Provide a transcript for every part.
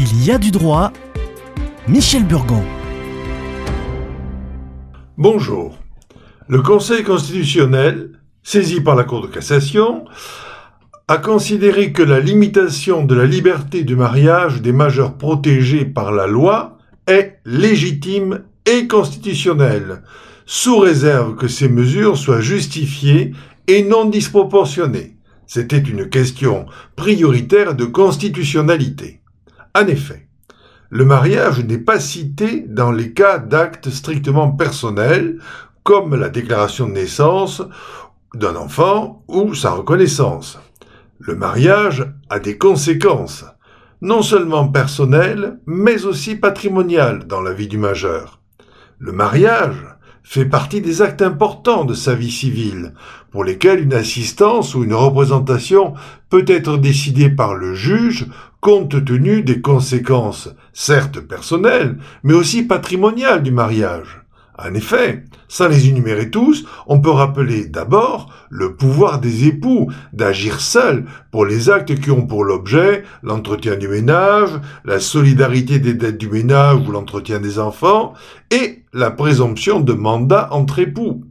Il y a du droit. Michel Burgon. Bonjour. Le Conseil constitutionnel, saisi par la Cour de cassation, a considéré que la limitation de la liberté du mariage des majeurs protégés par la loi est légitime et constitutionnelle, sous réserve que ces mesures soient justifiées et non disproportionnées. C'était une question prioritaire de constitutionnalité. En effet, le mariage n'est pas cité dans les cas d'actes strictement personnels, comme la déclaration de naissance d'un enfant ou sa reconnaissance. Le mariage a des conséquences, non seulement personnelles, mais aussi patrimoniales dans la vie du majeur. Le mariage fait partie des actes importants de sa vie civile, pour lesquels une assistance ou une représentation peut être décidée par le juge compte tenu des conséquences, certes personnelles, mais aussi patrimoniales du mariage. En effet, sans les énumérer tous, on peut rappeler d'abord le pouvoir des époux d'agir seuls pour les actes qui ont pour l'objet l'entretien du ménage, la solidarité des dettes du ménage ou l'entretien des enfants, et la présomption de mandat entre époux.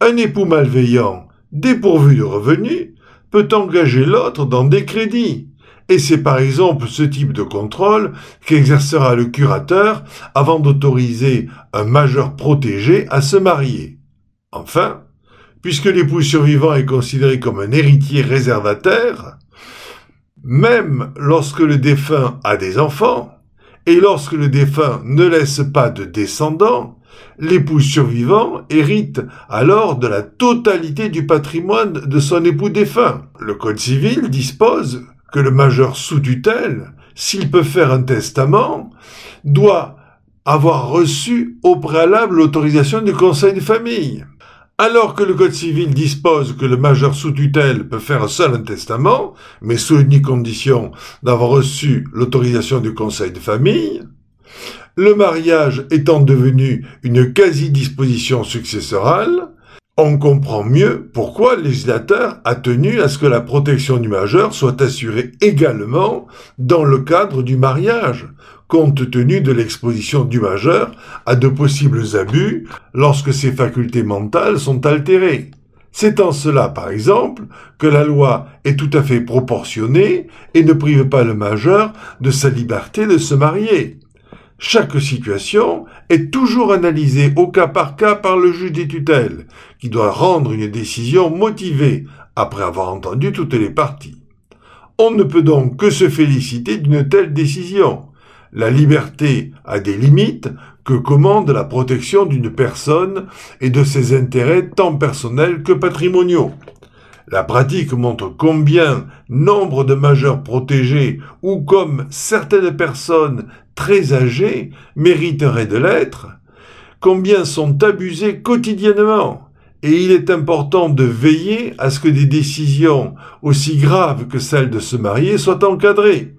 Un époux malveillant, dépourvu de revenus, peut engager l'autre dans des crédits, et c'est par exemple ce type de contrôle qu'exercera le curateur avant d'autoriser un majeur protégé à se marier. Enfin, puisque l'époux survivant est considéré comme un héritier réservataire, même lorsque le défunt a des enfants, et lorsque le défunt ne laisse pas de descendants, l'époux survivant hérite alors de la totalité du patrimoine de son époux défunt. Le Code civil dispose que le majeur sous tutelle, s'il peut faire un testament, doit avoir reçu au préalable l'autorisation du conseil de famille. Alors que le Code civil dispose que le majeur sous tutelle peut faire seul un testament, mais sous une condition d'avoir reçu l'autorisation du conseil de famille, le mariage étant devenu une quasi-disposition successorale, on comprend mieux pourquoi le législateur a tenu à ce que la protection du majeur soit assurée également dans le cadre du mariage, compte tenu de l'exposition du majeur à de possibles abus lorsque ses facultés mentales sont altérées. C'est en cela, par exemple, que la loi est tout à fait proportionnée et ne prive pas le majeur de sa liberté de se marier. Chaque situation est toujours analysée au cas par cas par le juge des tutelles, qui doit rendre une décision motivée après avoir entendu toutes les parties. On ne peut donc que se féliciter d'une telle décision. La liberté a des limites que commande la protection d'une personne et de ses intérêts tant personnels que patrimoniaux. La pratique montre combien nombre de majeurs protégés ou comme certaines personnes très âgées mériteraient de l'être, combien sont abusés quotidiennement. Et il est important de veiller à ce que des décisions aussi graves que celle de se marier soient encadrées.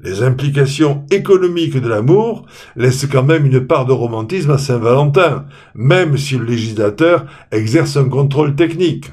Les implications économiques de l'amour laissent quand même une part de romantisme à Saint-Valentin, même si le législateur exerce un contrôle technique.